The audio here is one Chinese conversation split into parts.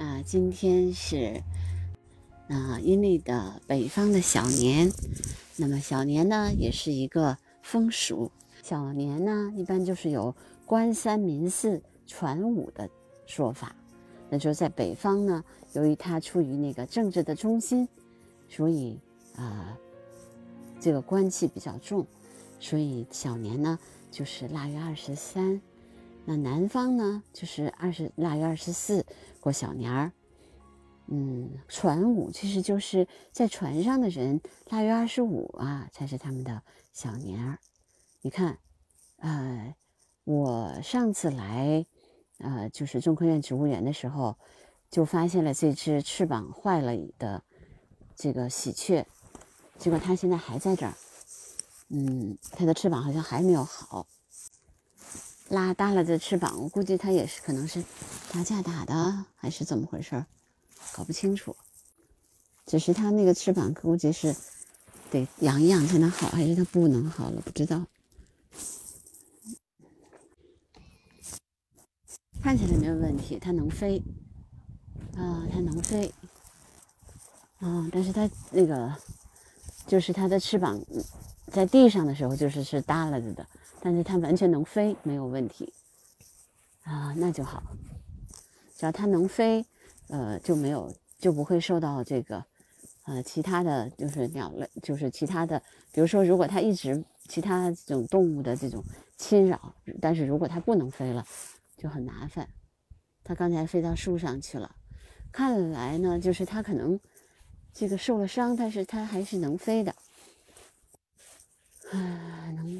啊，今天是啊阴历的北方的小年，那么小年呢也是一个风俗。小年呢一般就是有官三民四传五的说法，那就在北方呢，由于它处于那个政治的中心，所以啊这个官气比较重，所以小年呢就是腊月二十三。那南方呢，就是二十腊月二十四过小年儿，嗯，船舞其实就是在船上的人，腊月二十五啊才是他们的小年儿。你看，呃，我上次来，呃，就是中科院植物园的时候，就发现了这只翅膀坏了的这个喜鹊，结果它现在还在这儿，嗯，它的翅膀好像还没有好。拉大了的翅膀，我估计它也是可能是打架打的，还是怎么回事搞不清楚。只是它那个翅膀估计是得养一养才能好，还是它不能好了？不知道。看起来没有问题，它能飞啊，它能飞啊，但是它那个就是它的翅膀在地上的时候就是是耷拉着的。但是它完全能飞，没有问题啊，那就好。只要它能飞，呃，就没有就不会受到这个呃其他的就是鸟类，就是其他的，比如说如果它一直其他这种动物的这种侵扰，但是如果它不能飞了，就很麻烦。它刚才飞到树上去了，看来呢，就是它可能这个受了伤，但是它还是能飞的。啊，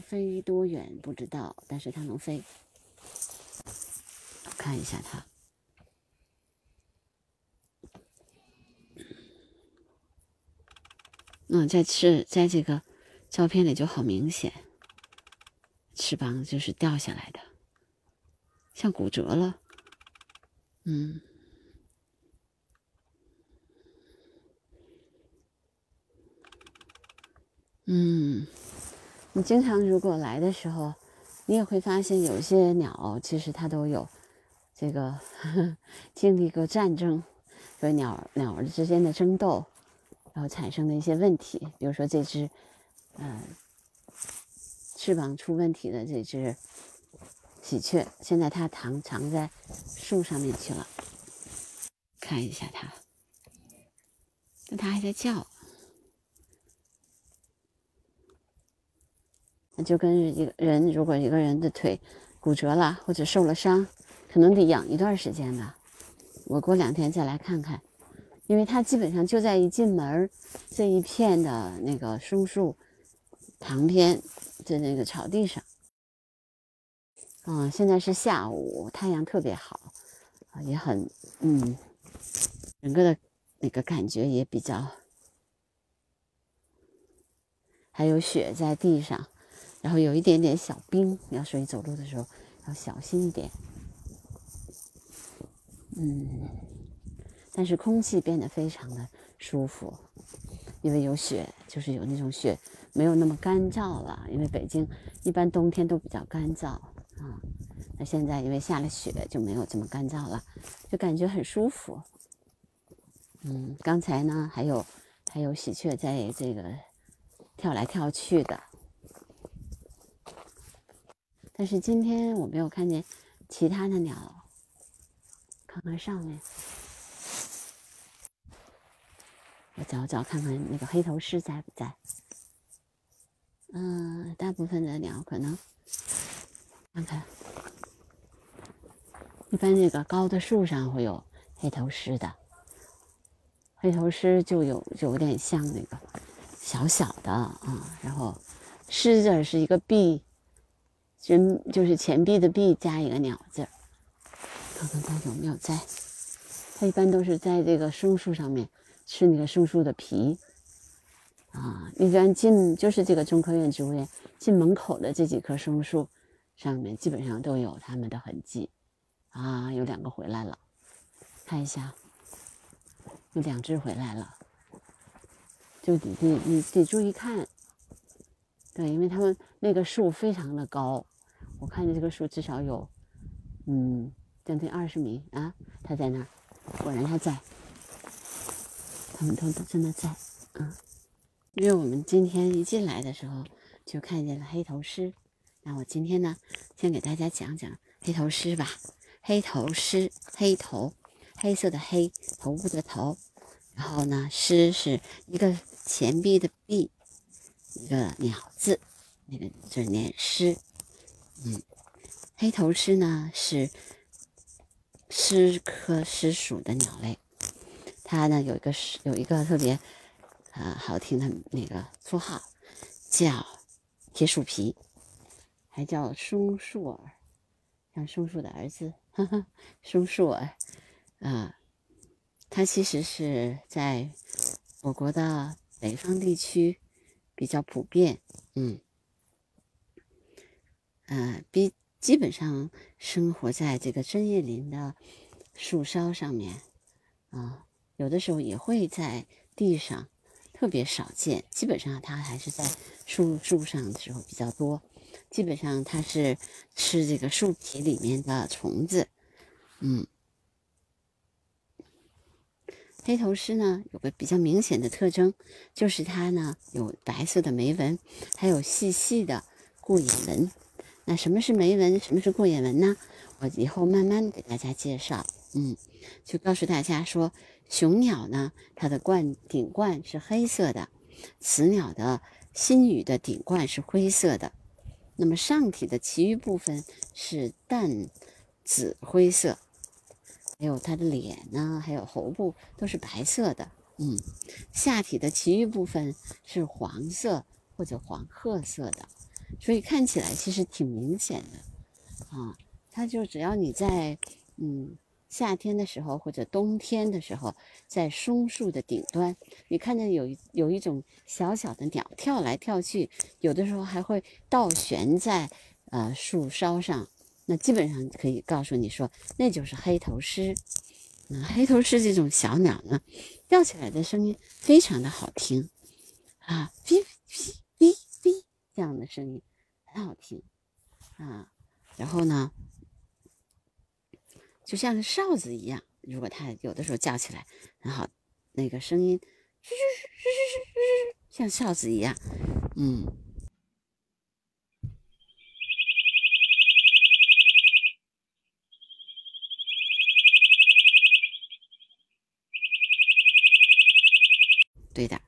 飞多远不知道，但是它能飞。看一下它，嗯，在翅在这个照片里就好明显，翅膀就是掉下来的，像骨折了。嗯，嗯。你经常如果来的时候，你也会发现有些鸟其实它都有这个 经历过战争，和鸟鸟儿之间的争斗，然后产生的一些问题。比如说这只，嗯，翅膀出问题的这只喜鹊，现在它藏藏在树上面去了。看一下它，但它还在叫。就跟一个人，如果一个人的腿骨折了或者受了伤，可能得养一段时间吧。我过两天再来看看，因为它基本上就在一进门这一片的那个松树旁边的那个草地上。嗯，现在是下午，太阳特别好，也很嗯，整个的那个感觉也比较，还有雪在地上。然后有一点点小冰，你要所以走路的时候要小心一点。嗯，但是空气变得非常的舒服，因为有雪，就是有那种雪没有那么干燥了。因为北京一般冬天都比较干燥啊，那现在因为下了雪就没有这么干燥了，就感觉很舒服。嗯，刚才呢还有还有喜鹊在这个跳来跳去的。但是今天我没有看见其他的鸟，看看上面，我找找看看那个黑头狮在不在。嗯，大部分的鸟可能，看看，一般那个高的树上会有黑头狮的，黑头狮就有就有点像那个小小的啊，然后狮字是一个 B。人就是钱币的币加一个鸟字儿，看看它有没有在。它一般都是在这个松树上面吃那个松树的皮。啊，一般进就是这个中科院植物园进门口的这几棵松树上面，基本上都有它们的痕迹。啊，有两个回来了，看一下，有两只回来了，就得得你得注意看。对，因为它们那个树非常的高。我看见这个树至少有，嗯，将近二十米啊，它在那儿，果然它在，它们都都真的在，嗯。因为我们今天一进来的时候就看见了黑头狮，那我今天呢，先给大家讲讲黑头狮吧。黑头狮，黑头，黑色的黑，头部的头，然后呢，狮是一个钱币的币，一个鸟字，那个就是念狮。嗯，黑头狮呢是狮科狮属的鸟类，它呢有一个是有一个特别。呃，好听的那个绰号叫铁树皮，还叫松树儿，像松树的儿子，哈哈，松树儿。啊，它其实是在我国的北方地区比较普遍，嗯，呃，比基本上生活在这个针叶林的树梢上面，啊，有的时候也会在地上。特别少见，基本上它还是在树树上的时候比较多。基本上它是吃这个树皮里面的虫子。嗯，黑头狮呢有个比较明显的特征，就是它呢有白色的眉纹，还有细细的过眼纹。那什么是眉纹？什么是过眼纹呢？我以后慢慢给大家介绍。嗯，就告诉大家说。雄鸟呢，它的冠顶冠是黑色的；雌鸟的新羽的顶冠是灰色的。那么上体的其余部分是淡紫灰色，还有它的脸呢，还有喉部都是白色的。嗯，下体的其余部分是黄色或者黄褐色的，所以看起来其实挺明显的啊。它就只要你在嗯。夏天的时候或者冬天的时候，在松树的顶端，你看见有有一种小小的鸟跳来跳去，有的时候还会倒悬在呃树梢上，那基本上可以告诉你说，那就是黑头狮。嗯，黑头狮这种小鸟呢，叫起来的声音非常的好听，啊，这样的声音很好听，啊，然后呢？就像是哨子一样，如果它有的时候叫起来很好，那个声音，像哨子一样，嗯，对的，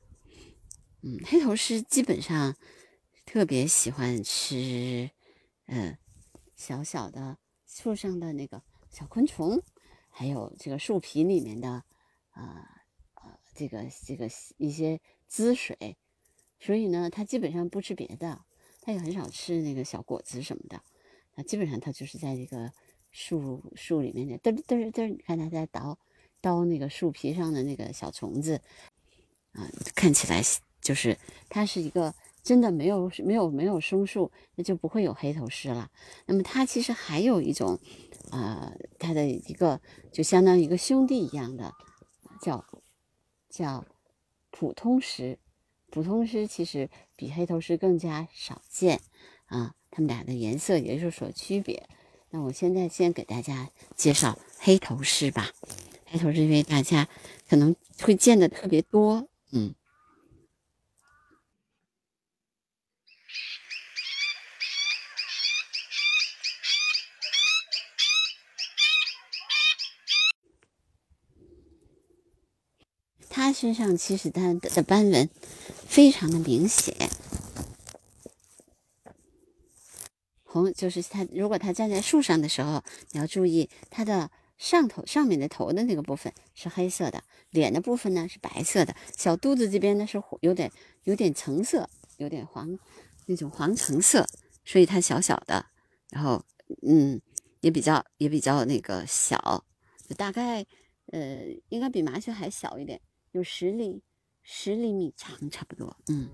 嗯，黑头狮基本上特别喜欢吃，嗯，小小的树上的那个。小昆虫，还有这个树皮里面的，呃呃，这个这个一些汁水，所以呢，它基本上不吃别的，它也很少吃那个小果子什么的，那基本上它就是在这个树树里面的嘚嘚嘚，你看它在叨叨那个树皮上的那个小虫子，啊，看起来就是它是一个真的没有没有没有松树，那就不会有黑头狮了。那么它其实还有一种。呃，它的一个就相当于一个兄弟一样的，叫叫普通狮。普通狮其实比黑头狮更加少见啊，它们俩的颜色也有所区别。那我现在先给大家介绍黑头狮吧。黑头狮因为大家可能会见的特别多，嗯。它身上其实它的斑纹非常的明显，红就是它。如果它站在树上的时候，你要注意它的上头上面的头的那个部分是黑色的，脸的部分呢是白色的，小肚子这边呢是有点有点橙色，有点黄那种黄橙色，所以它小小的，然后嗯也比较也比较那个小，大概呃应该比麻雀还小一点。有十厘十厘米长，差不多。嗯，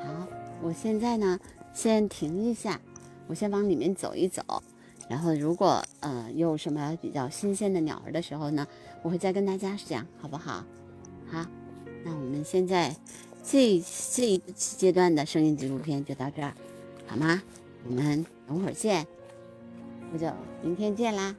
好，我现在呢，先停一下，我先往里面走一走，然后如果呃有什么比较新鲜的鸟儿的时候呢，我会再跟大家讲，好不好？好，那我们现在这这一阶段的声音纪录片就到这儿，好吗？我们等会儿见。那就明天见啦。